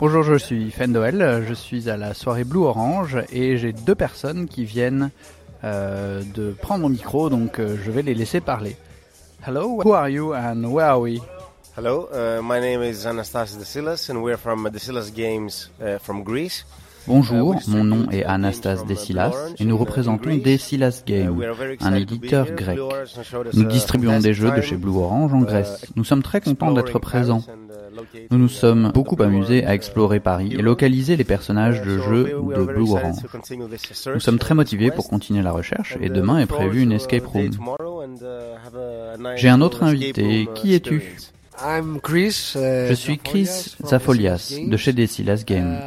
Bonjour, je suis Fendoel, je suis à la soirée Blue Orange et j'ai deux personnes qui viennent euh, de prendre mon micro, donc euh, je vais les laisser parler. Hello, who are you and where are we? Hello, uh, my name is Desilas and we're from Desilas Games uh, from Greece. Bonjour, mon nom est Anastas Desilas et nous représentons Desilas Games, un éditeur grec. Nous distribuons des jeux de chez Blue Orange en Grèce. Nous sommes très contents d'être présents. Nous nous sommes beaucoup amusés à explorer Paris et localiser les personnages de jeux de Blue Orange. Nous sommes très motivés pour continuer la recherche et demain est prévue une escape room. J'ai un autre invité. Qui es-tu? Je suis Chris Zafolias de chez Decilas Games.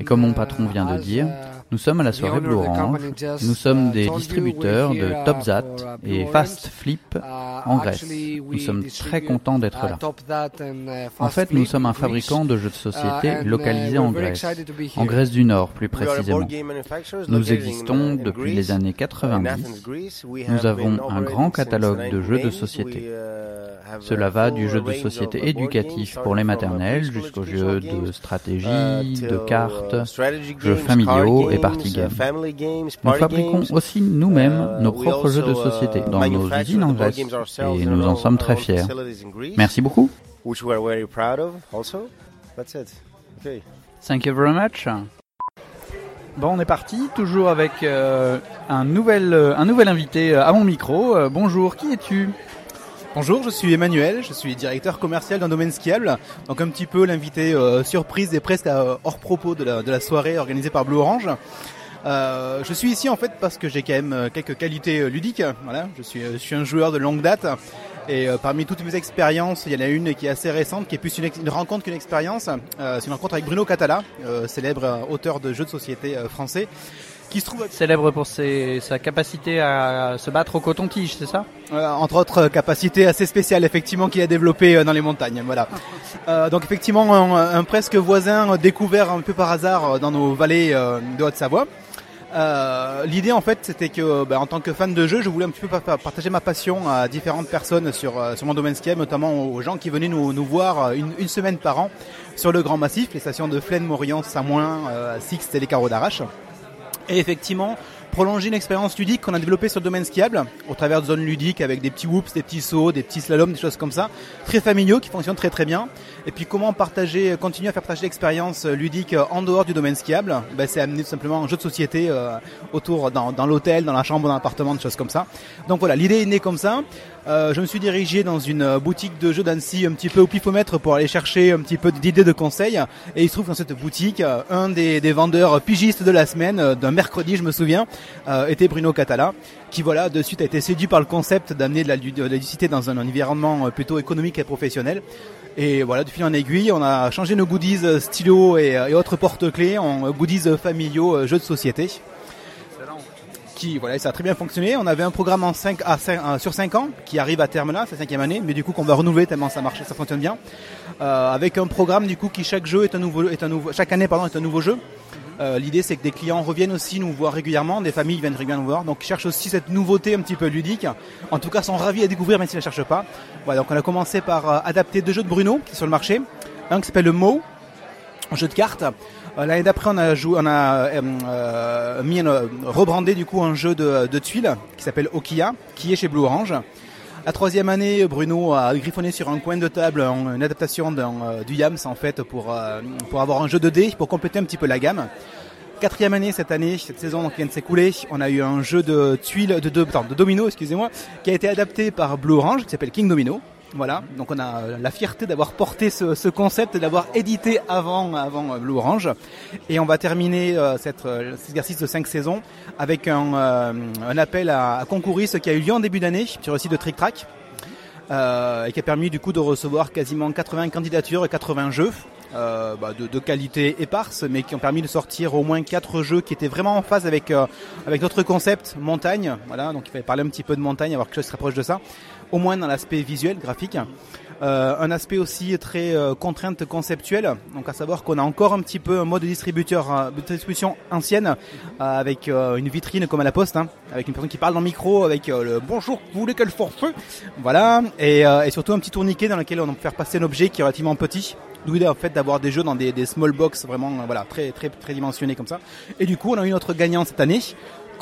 Et comme mon patron vient de dire, nous sommes à la soirée Blue Orange. Nous sommes des distributeurs de TopZat et Fast Flip en Grèce. Nous sommes très contents d'être là. En fait, nous sommes un fabricant de jeux de société localisé en Grèce, en Grèce du Nord plus précisément. Nous existons depuis les années 90. Nous avons un grand catalogue de jeux de société. Cela va du jeu de société éducatif pour les maternelles jusqu'aux jeux de stratégie, de cartes, jeux familiaux et party games. Nous fabriquons aussi nous-mêmes nos propres jeux de société dans nos usines en Grèce et nous en sommes très fiers. Merci beaucoup. Thank you very much. Bon, on est parti, toujours avec euh, un, nouvel, euh, un nouvel invité euh, à mon micro. Euh, bonjour, qui es-tu? Bonjour, je suis Emmanuel, je suis directeur commercial d'un domaine skiable, donc un petit peu l'invité euh, surprise et presque à- hors propos de la, soirée organisée par Blue Orange. Euh, je suis ici en fait parce que j'ai quand même euh, quelques qualités euh, ludiques. Voilà, je suis, euh, un joueur de longue date et euh, parmi toutes mes expériences, il y en a une qui est assez récente, qui est plus une, rencontre qu'une expérience. Euh, C'est une rencontre avec Bruno Catala, euh, célèbre euh, auteur de jeux de société euh, français, qui se trouve Célèbre pour ses- sa capacité à se battre au coton-tige, c'est ça Euh, entre autres euh, capacités assez spéciales effectivement qu'il a développées euh, dans les montagnes. Voilà. Euh, donc effectivement un, un presque voisin découvert un peu par hasard dans nos vallées de Haute-Savoie. Euh, L'idée en fait c'était que bah, en tant que fan de jeu je voulais un petit peu pa- pa- partager ma passion à différentes personnes sur, sur mon domaine skiable, notamment aux gens qui venaient nous, nous voir une, une semaine par an sur le Grand Massif, les stations de Flaine, Morian, Samoin, euh, Six et les Carreaux d'Arrache. Et effectivement, prolonger une expérience ludique qu'on a développée sur le domaine skiable, au travers de zones ludiques avec des petits whoops, des petits sauts, des petits slaloms, des choses comme ça, très familiaux qui fonctionnent très très bien. Et puis comment partager, continuer à faire partager l'expérience ludique en dehors du domaine skiable, ben, c'est amener tout simplement un jeu de société euh, autour dans, dans l'hôtel, dans la chambre, dans l'appartement, des choses comme ça. Donc voilà, l'idée est née comme ça. Euh, je me suis dirigé dans une euh, boutique de jeux d'Annecy un petit peu au pifomètre pour aller chercher un petit peu d'idées de conseils. Et il se trouve dans cette boutique, euh, un des, des vendeurs pigistes de la semaine, euh, d'un mercredi je me souviens, euh, était Bruno Catala, qui voilà de suite a été séduit par le concept d'amener de la, de la ludicité dans un environnement euh, plutôt économique et professionnel. Et voilà, de fil en aiguille, on a changé nos goodies euh, stylos et, autres porte-clés en goodies familiaux, jeux de société. Qui voilà ça a très bien fonctionné. On avait un programme en 5 à 5, sur 5 ans qui arrive à terme là c'est cinquième année mais du coup qu'on va renouveler tellement ça marche ça fonctionne bien. Avec un programme du coup qui chaque jeu est un nouveau un nouveau chaque année est un nouveau jeu euh, L'idée c'est que des clients reviennent aussi nous voir régulièrement, des familles viennent régulièrement nous voir, donc cherchent aussi cette nouveauté un petit peu ludique. En tout cas, sont ravis à découvrir même s'ils ne la cherchent pas. Donc on a commencé par euh, adapter deux jeux de Bruno qui sont sur le marché. Un qui s'appelle le Mo, un jeu de cartes. Euh, L'année d'après, on a, rebrandé du coup un jeu de, de tuiles qui s'appelle Okia, qui est chez Blue Orange. La troisième année, Bruno a griffonné sur un coin de table une adaptation euh, du Yams en fait pour euh, pour avoir un jeu de dés pour compléter un petit peu la gamme. Quatrième année cette année, cette saison qui vient de s'écouler, on a eu un jeu de tuiles, de, de domino, excusez-moi, qui a été adapté par Blue Orange, qui s'appelle King Domino. Voilà, donc on a euh, la fierté d'avoir porté ce, ce concept et d'avoir édité avant, avant euh, Blue Orange. Et on va terminer euh, cette, cet exercice de cinq saisons avec un, un appel à, à concourir, ce qui a eu lieu en début d'année sur le site de Trick Track. Euh, et qui a permis du coup de recevoir quasiment 80 candidatures et 80 jeux euh, bah, de, qualité éparse, mais qui ont permis de sortir au moins quatre jeux qui étaient vraiment en phase avec euh, avec notre concept montagne. Voilà, donc il fallait parler un petit peu de montagne, avoir quelque chose qui se rapproche de ça, au moins dans l'aspect visuel, graphique. Euh, un aspect aussi très euh, contrainte conceptuelle, donc à savoir qu'on a encore un petit peu un mode distributeur, de distribution ancienne, avec une vitrine comme à la poste, hein, avec une personne qui parle dans le micro, avec le bonjour, vous voulez qu'elle forfait? Voilà, et, et, surtout un petit tourniquet dans lequel on peut faire passer un objet qui est relativement petit. D'où en fait d'avoir des jeux dans des, des small box vraiment voilà très très très dimensionnés comme ça. Et du coup on a eu notre gagnant cette année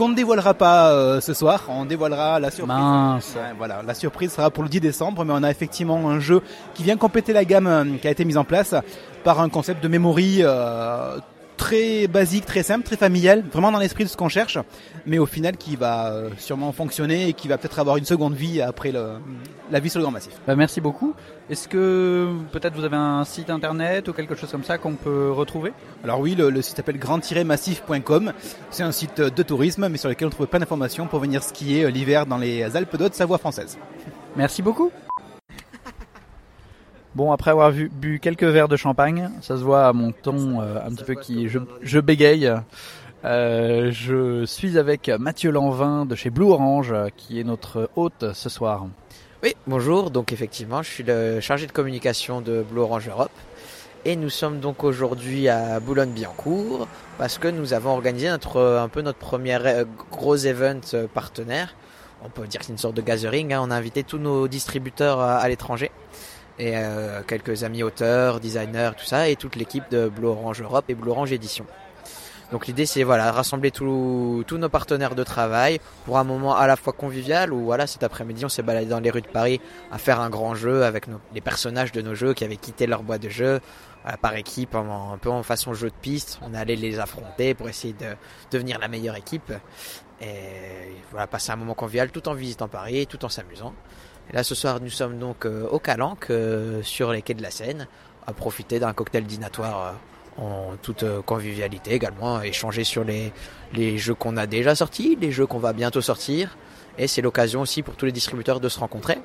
qu'on ne dévoilera pas euh, ce soir. On dévoilera la surprise. voilà, la surprise sera pour le 10 décembre, mais on a effectivement un jeu qui vient compléter la gamme euh, qui a été mise en place par un concept de memory euh, très basique, très simple, très familial, vraiment dans l'esprit de ce qu'on cherche, mais au final qui va euh, sûrement fonctionner et qui va peut-être avoir une seconde vie après le, la vie sur le grand massif. Bah, merci beaucoup. Est-ce que peut-être vous avez un site internet ou quelque chose comme ça qu'on peut retrouver? Alors oui, le, site s'appelle grand-massif.com. C'est un site de tourisme, mais sur lequel on trouve plein d'informations pour venir skier euh, l'hiver dans les Alpes d'Haute-Savoie française. Merci beaucoup. Bon, après avoir vu, bu quelques verres de champagne, ça se voit à mon ton euh, un petit peu qui je, je bégaye. Euh, je suis avec Mathieu Lanvin de chez Blue Orange, qui est notre hôte ce soir. Oui, bonjour. Donc effectivement, je suis le chargé de communication de Blue Orange Europe. Et nous sommes donc aujourd'hui à Boulogne-Billancourt parce que nous avons organisé notre, un peu notre premier euh, gros event partenaire. On peut dire que c'est une sorte de gathering. Hein. On a invité tous nos distributeurs à l'étranger et euh, quelques amis auteurs, designers, tout ça, et toute l'équipe de Blue Orange Europe et Blue Orange Édition. Donc l'idée c'est voilà rassembler tous nos partenaires de travail pour un moment à la fois convivial où voilà cet après-midi on s'est baladé dans les rues de Paris à faire un grand jeu avec les personnages de nos jeux qui avaient quitté leur boîte de jeu par équipe un peu en façon jeu de piste. On allait les affronter pour essayer de devenir la meilleure équipe et voilà passer un moment convivial tout en visitant Paris, tout en s'amusant. Là, ce soir, nous sommes donc euh, au Calanque, euh, sur les quais de la Seine, à profiter d'un cocktail dînatoire euh, en toute convivialité également, échanger sur les, jeux qu'on a déjà sortis, les jeux qu'on va bientôt sortir. Et c'est l'occasion aussi pour tous les distributeurs de se rencontrer.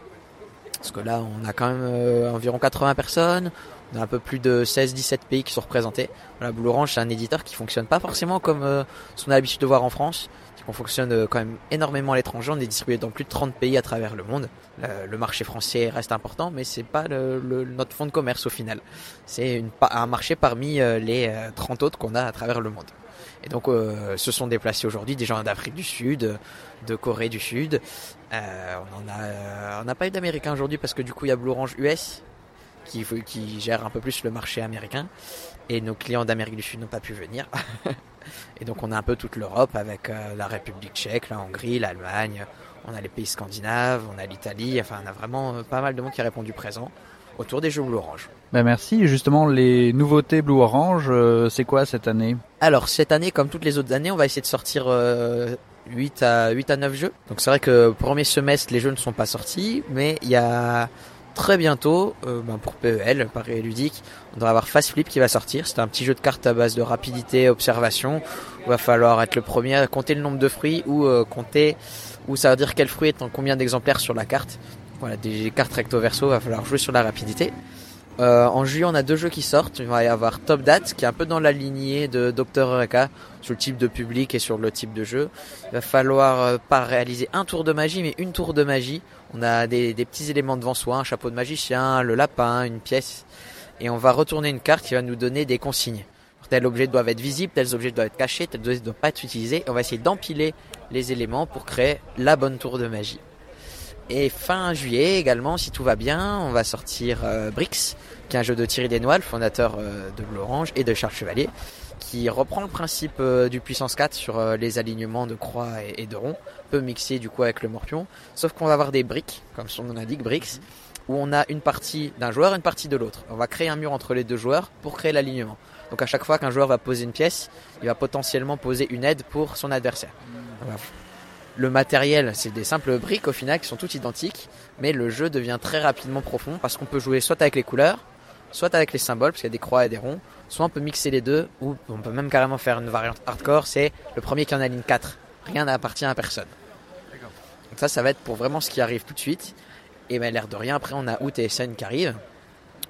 Parce que là, on a quand même environ 80 personnes, on a un peu plus de 16-17 pays qui sont représentés. Voilà, Blue Orange, c'est un éditeur qui fonctionne pas forcément comme ce qu'on a l'habitude de voir en France. On fonctionne euh, quand même énormément à l'étranger. On est distribué dans plus de 30 pays à travers le monde. Le, marché français reste important, mais c'est pas notre fonds de commerce au final. C'est un marché parmi euh, les 30 euh, autres qu'on a à travers le monde. Et donc, se sont déplacés aujourd'hui des gens d'Afrique du Sud, de Corée du Sud. on n'a pas eu d'Américains aujourd'hui parce que du coup, il y a Blue Orange US qui gère un peu plus le marché américain. Et nos clients d'Amérique du Sud n'ont pas pu venir. Et donc on a un peu toute l'Europe avec euh, la République tchèque, la Hongrie, l'Allemagne, on a les pays scandinaves, on a l'Italie, enfin on a vraiment euh, pas mal de monde qui a répondu présent autour des jeux Blue Orange. Ben merci. Justement, les nouveautés Blue Orange, euh, c'est quoi cette année? Alors cette année, comme toutes les autres années, on va essayer de sortir 8 à 8 à 9 jeux. Donc c'est vrai que premier semestre, les jeux ne sont pas sortis, mais il y a très bientôt, euh, ben pour PEL, Paris Ludique, on doit avoir Fast Flip qui va sortir. C'est un petit jeu de cartes à base de rapidité observation. Il va falloir être le premier à compter le nombre de fruits ou euh, compter, ou ça veut dire quel fruit est en combien d'exemplaires sur la carte. Voilà, des cartes recto verso, va falloir jouer sur la rapidité. Euh, en juillet, on a deux jeux qui sortent. Il va y avoir Top Date, qui est un peu dans la lignée de Dr. Eureka, sur le type de public et sur le type de jeu. Il va falloir euh, pas réaliser un tour de magie, mais une tour de magie. On a des, petits éléments devant soi, un chapeau de magicien, le lapin, une pièce. Et on va retourner une carte qui va nous donner des consignes. Tel objet doit être visible, tels objets doivent être cachés, tel objet ne doit pas être utilisé. On va essayer d'empiler les éléments pour créer la bonne tour de magie. Et fin juillet également, si tout va bien, on va sortir euh, Brix, qui est un jeu de Thierry Desnois, le fondateur euh, de Blue Orange, et de Charles Chevalier, qui reprend le principe euh, du puissance 4 sur les alignements de croix et, de rond, peu mixé du coup avec le morpion, sauf qu'on va avoir des briques, comme son nom l'indique, Brix, où on a une partie d'un joueur et une partie de l'autre. On va créer un mur entre les deux joueurs pour créer l'alignement. Donc à chaque fois qu'un joueur va poser une pièce, il va potentiellement poser une aide pour son adversaire. Le matériel, c'est des simples briques au final qui sont toutes identiques, mais le jeu devient très rapidement profond parce qu'on peut jouer soit avec les couleurs, soit avec les symboles, parce qu'il y a des croix et des ronds, soit on peut mixer les deux, ou on peut même carrément faire une variante hardcore, c'est le premier qui en a ligne 4. Rien n'appartient à personne. Donc ça, ça va être pour vraiment ce qui arrive tout de suite. Et ben l'air de rien, après on a Out et SN qui arrivent.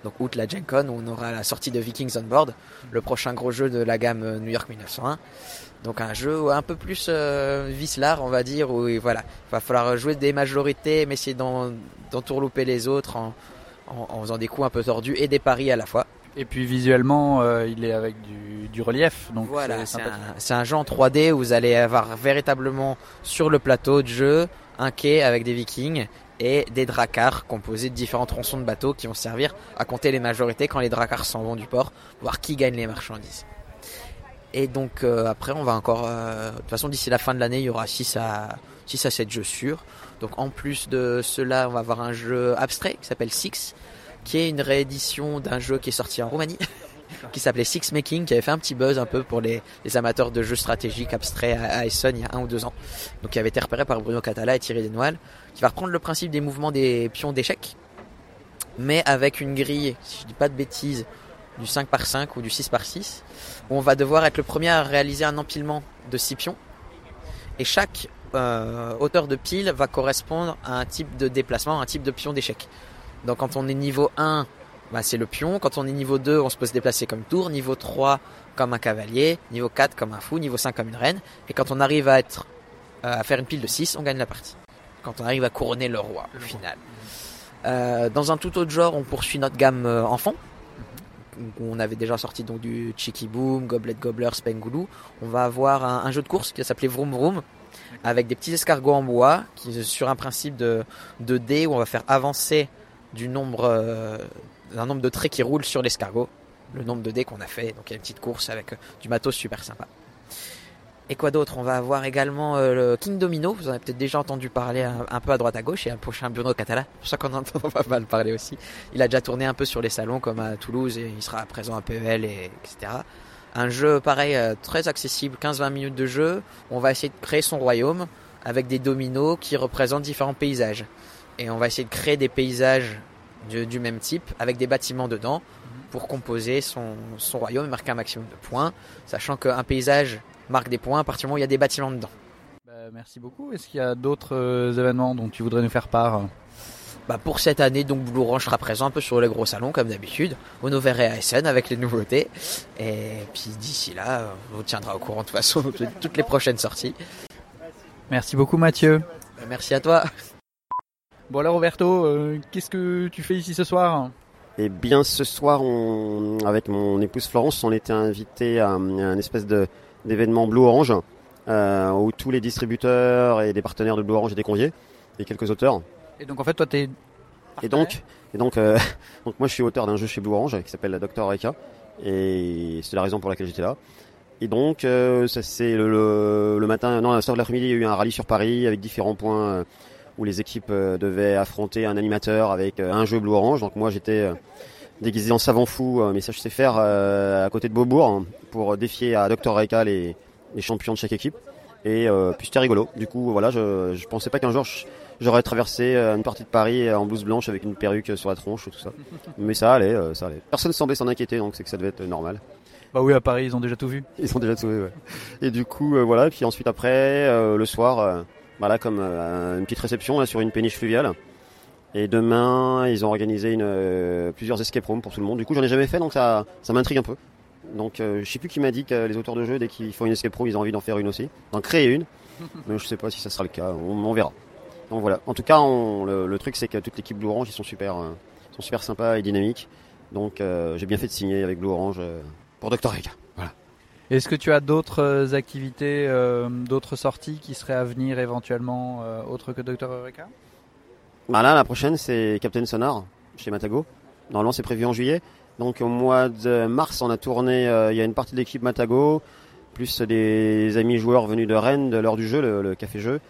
Donc Out la Gen Con, où on aura la sortie de Vikings on Board, le prochain gros jeu de la gamme New York 1901. Donc un jeu un peu plus euh, on va dire, où voilà, il va falloir jouer des majorités, mais essayer d'entourlouper les autres en, en, faisant des coups un peu tordus et des paris à la fois. Et puis visuellement, euh, il est avec du, relief. Donc voilà, c'est un, un, jeu en 3D où vous allez avoir véritablement sur le plateau de jeu un quai avec des vikings et des dracars composés de différents tronçons de bateaux qui vont servir à compter les majorités quand les dracars s'en vont du port, voir qui gagne les marchandises. Et donc euh, après, on va encore... Euh, de toute façon, d'ici la fin de l'année, il y aura 6 à, 6 à 7 jeux sûrs. Donc en plus de cela, on va avoir un jeu abstrait qui s'appelle Six, qui est une réédition d'un jeu qui est sorti en Roumanie. qui s'appelait Six Making, qui avait fait un petit buzz un peu pour les, amateurs de jeux stratégiques abstraits à, Essen il y a un ou deux ans. Donc qui avait été repéré par Bruno Catala et Thierry Desnoël, qui va reprendre le principe des mouvements des pions d'échecs, mais avec une grille, si je dis pas de bêtises, du 5 par 5 ou du 6 par 6, où on va devoir être le premier à réaliser un empilement de 6 pions. Et chaque euh, hauteur de pile va correspondre à un type de déplacement, un type de pion d'échec. Donc quand on est niveau 1, bah, c'est le pion. Quand on est niveau 2, on se peut se déplacer comme tour. Niveau 3, comme un cavalier. Niveau 4, comme un fou. Niveau 5, comme une reine. Et quand on arrive à, être, euh, à faire une pile de 6, on gagne la partie. Quand on arrive à couronner le roi, le final. Euh, dans un tout autre genre, on poursuit notre gamme euh, enfant. On avait déjà sorti donc du Cheeky Boom, Goblet Gobbler, Spengoulou. On va avoir un, jeu de course qui va s'appeler Vroom Vroom avec des petits escargots en bois qui sur un principe de, de dés où on va faire avancer du nombre un nombre de traits qui roulent sur l'escargot, le nombre de dés qu'on a fait. Donc il y a une petite course avec euh, du matos super sympa. Et quoi d'autre? On va avoir également euh, le King Domino. Vous en avez peut-être déjà entendu parler un, peu à droite à gauche. Et un prochain Bruno Catala. C'est pour ça qu'on entend pas mal parler aussi. Il a déjà tourné un peu sur les salons comme à Toulouse et il sera présent à PEL et etc. Un jeu pareil, euh, très accessible, 15-20 minutes de jeu. On va essayer de créer son royaume avec des dominos qui représentent différents paysages. Et on va essayer de créer des paysages du, même type avec des bâtiments dedans pour composer son, son royaume et marquer un maximum de points, sachant qu'un paysage marque des points à partir du moment où il y a des bâtiments dedans. Bah, merci beaucoup. Est-ce qu'il y a d'autres euh, événements dont tu voudrais nous faire part? Bah pour cette année, donc Blue Orange sera présent un peu sur les gros salons comme d'habitude, au Nover et à Essen avec les nouveautés. Et puis d'ici là, on vous tiendra au courant de toute façon de toutes les prochaines sorties. Merci beaucoup Mathieu. Merci à toi. Bon alors Roberto, euh, qu'est-ce que tu fais ici ce soir Eh bien ce soir, on, avec mon épouse Florence, on était invité à, un espèce d'événement Blue Orange, euh, où tous les distributeurs et des partenaires de Blue Orange étaient conviés, et quelques auteurs. Et donc en fait toi t'es... Et donc, et donc, euh, donc moi je suis auteur d'un jeu chez Blue Orange qui s'appelle Dr. Reka, et c'est la raison pour laquelle j'étais là. Et donc, ça c'est le, le, matin, non, à la soir de l'après-midi, il y a eu un rallye sur Paris avec différents points où les équipes euh, devaient affronter un animateur avec euh, un jeu bleu orange. Donc moi j'étais euh, déguisé en savant fou, mais ça je sais faire à côté de Beaubourg hein, pour défier à Dr Reika les, les, champions de chaque équipe. Et puis c'était rigolo. Du coup voilà, je, je pensais pas qu'un jour j'aurais traversé une partie de Paris en blouse blanche avec une perruque sur la tronche et tout ça. Mais ça allait, ça allait. Personne semblait s'en inquiéter, donc c'est que ça devait être normal. Bah oui, à Paris, ils ont déjà tout vu. Ils ont déjà tout vu, ouais. Et du coup, voilà. Puis ensuite, après, le soir, voilà, comme euh, une petite réception là, sur une péniche fluviale. Et demain, ils ont organisé une, euh, plusieurs escape rooms pour tout le monde. Du coup, j'en ai jamais fait, donc ça, ça m'intrigue un peu. Donc, euh, je sais plus qui m'a dit que les auteurs de jeux, dès qu'ils font une escape room, ils ont envie d'en faire une aussi, d'en créer une. Mais je sais pas si ça sera le cas. On, verra. Donc voilà. En tout cas, le, truc, c'est que toute l'équipe Blue Orange, ils sont super, sont super sympas et dynamiques. Donc, j'ai bien fait de signer avec Blue Orange pour Dr. Egg. Voilà. Est-ce que tu as d'autres euh, activités, euh, d'autres sorties qui seraient à venir éventuellement euh, autres que Dr. Eureka? Bah Là, la prochaine, c'est Captain Sonar chez Matago. Normalement, c'est prévu en juillet. Donc au mois de mars, on a tourné, il y a une partie de l'équipe Matago, plus des amis joueurs venus de Rennes, de l'heure du jeu, le, café jeu.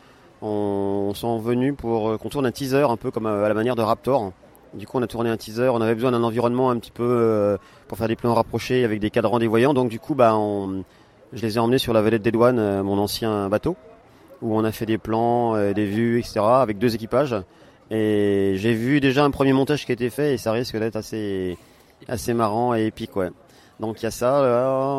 On, sont venus pour qu'on tourne un teaser un peu comme à la manière de Raptor. Du coup, on a tourné un teaser. On avait besoin d'un environnement un petit peu euh, pour faire des plans rapprochés avec des cadrans des voyants. Donc, du coup, bah, je les ai emmenés sur la Valette des Douanes, euh, mon ancien bateau, où on a fait des plans, euh, des vues, etc. avec deux équipages. Et j'ai vu déjà un premier montage qui a été fait et ça risque d'être assez, assez marrant et épique. Donc, il y a ça.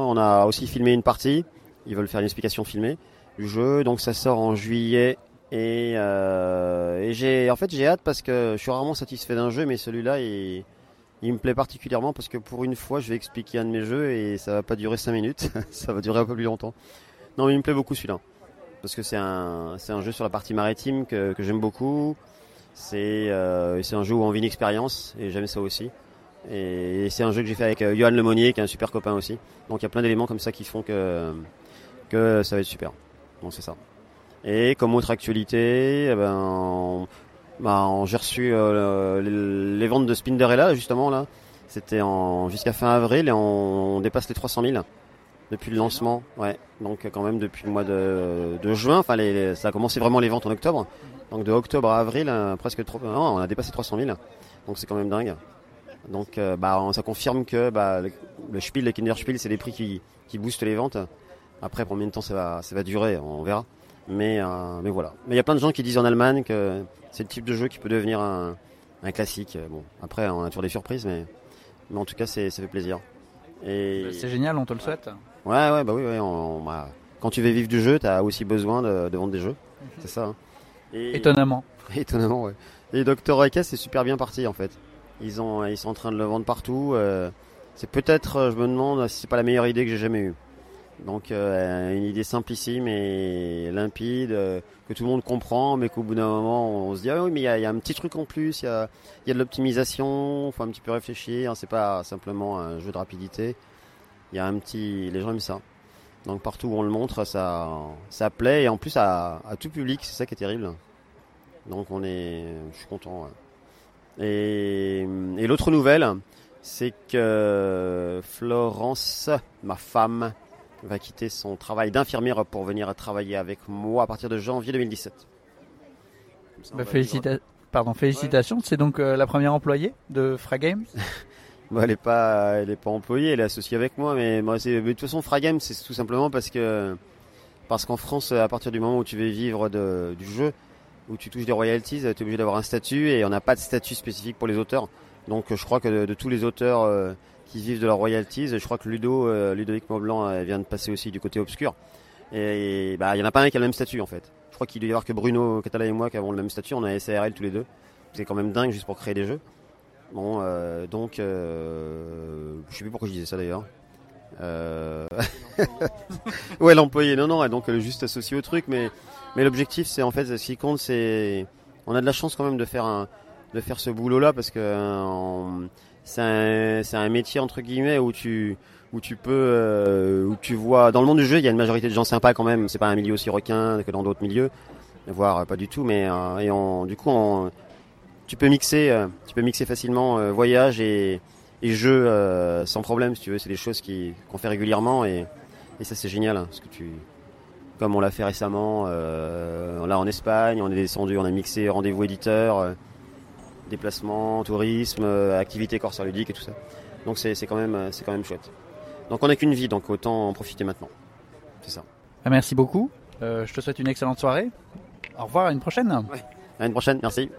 On a aussi filmé une partie. Ils veulent faire une explication filmée du jeu. Donc, ça sort en juillet et, euh, et j'ai, en fait, j'ai hâte parce que je suis rarement satisfait d'un jeu, mais celui-là, il, il, me plaît particulièrement parce que pour une fois, je vais expliquer un de mes jeux et ça va pas durer 5 minutes, ça va durer un peu plus longtemps. Non, mais il me plaît beaucoup celui-là parce que c'est un, c'est un jeu sur la partie maritime que, que j'aime beaucoup. C'est euh, c'est un jeu où on vit une expérience et j'aime ça aussi. Et, c'est un jeu que j'ai fait avec Johan Lemonnier, qui est un super copain aussi. Donc il y a plein d'éléments comme ça qui font que, que ça va être super. Bon, c'est ça. Et comme autre actualité, eh ben, bah, j'ai reçu les, ventes de Spinderella justement là. C'était en jusqu'à fin avril et on, dépasse les 300 000 depuis le lancement. Ouais. Donc quand même depuis le mois de, de juin. Enfin, ça a commencé vraiment les ventes en octobre. Donc de octobre à avril, euh, presque trop, non, on a dépassé 300 000. Donc c'est quand même dingue. Donc euh, bah, ça confirme que bah, le, le Spiel, le Kinder Spiel, c'est des prix qui, qui boostent les ventes. Après, pour combien de temps ça va, ça va durer, on verra. Mais, euh, mais voilà. Mais il y a plein de gens qui disent en Allemagne que c'est le type de jeu qui peut devenir un, un classique. Bon, après, on a toujours des surprises, mais, mais en tout cas, ça fait plaisir. Et... C'est génial, on te le souhaite. Ouais, ouais, bah oui, ouais, on, bah, quand tu veux vivre du jeu, tu as aussi besoin de, de vendre des jeux. C'est ça. Hein. Étonnamment. Étonnamment, ouais. Et Dr. Eke, c'est super bien parti en fait. Ils, ont, ils sont en train de le vendre partout. Euh, c'est peut-être, euh, je me demande si c'est pas la meilleure idée que j'ai jamais eue. Donc euh, une idée simplissime et limpide, que tout le monde comprend, mais qu'au bout d'un moment on se dit ah oui mais il y a, un petit truc en plus, il y a, de l'optimisation, faut un petit peu réfléchir, c'est pas simplement un jeu de rapidité. Il y a un petit, les gens aiment ça. Donc partout où on le montre, ça, ça plaît et en plus à, tout public, c'est ça qui est terrible. Donc on est, je suis content. Et l'autre nouvelle, c'est que Florence, ma femme, va quitter son travail d'infirmière pour venir travailler avec moi à partir de janvier 2017. Bah, Pardon, félicitations. C'est donc euh, la première employée de Fragames bah, Elle n'est pas, elle est pas employée, elle est associée avec moi. Mais, moi, de toute façon, Fragames, c'est tout simplement parce que parce qu'en France, à partir du moment où tu veux vivre de, du jeu, où tu touches des royalties, tu es obligé d'avoir un statut et on n'a pas de statut spécifique pour les auteurs. Donc je crois que de, tous les auteurs euh, qui vivent de leurs royalties, je crois que Ludo, euh, Ludovic Maublanc euh, vient de passer aussi du côté obscur. Et, bah il y en a pas un qui a le même statut en fait. Je crois qu'il doit y avoir que Bruno Catala et moi qui avons le même statut. On a SARL tous les deux. C'est quand même dingue juste pour créer des jeux. Bon, donc je sais plus pourquoi je disais ça d'ailleurs. ouais, l'employé. Non, non, donc juste associé au truc, mais mais l'objectif, c'est en fait, ce qui compte, c'est, on a de la chance quand même de faire un, de faire ce boulot-là parce que euh, c'est un, un métier entre guillemets où tu, où tu peux, euh, où tu vois, dans le monde du jeu, il y a une majorité de gens sympas quand même. C'est pas un milieu aussi requin que dans d'autres milieux, voire pas du tout, mais euh, et on, du coup, on, tu peux mixer, tu peux mixer facilement voyage et, et jeu sans problème si tu veux. C'est des choses qui qu'on fait régulièrement et, et ça c'est génial hein, parce que tu comme on l'a fait récemment, euh, là en Espagne, on est descendu, on a mixé rendez-vous éditeur, euh, déplacement, tourisme, euh, activité corsaire ludique et tout ça. Donc c'est quand même c'est quand même chouette. Donc on n'a qu'une vie, donc autant en profiter maintenant. C'est ça. Ah, merci beaucoup. je te souhaite une excellente soirée. Au revoir, à une prochaine. À une prochaine, merci.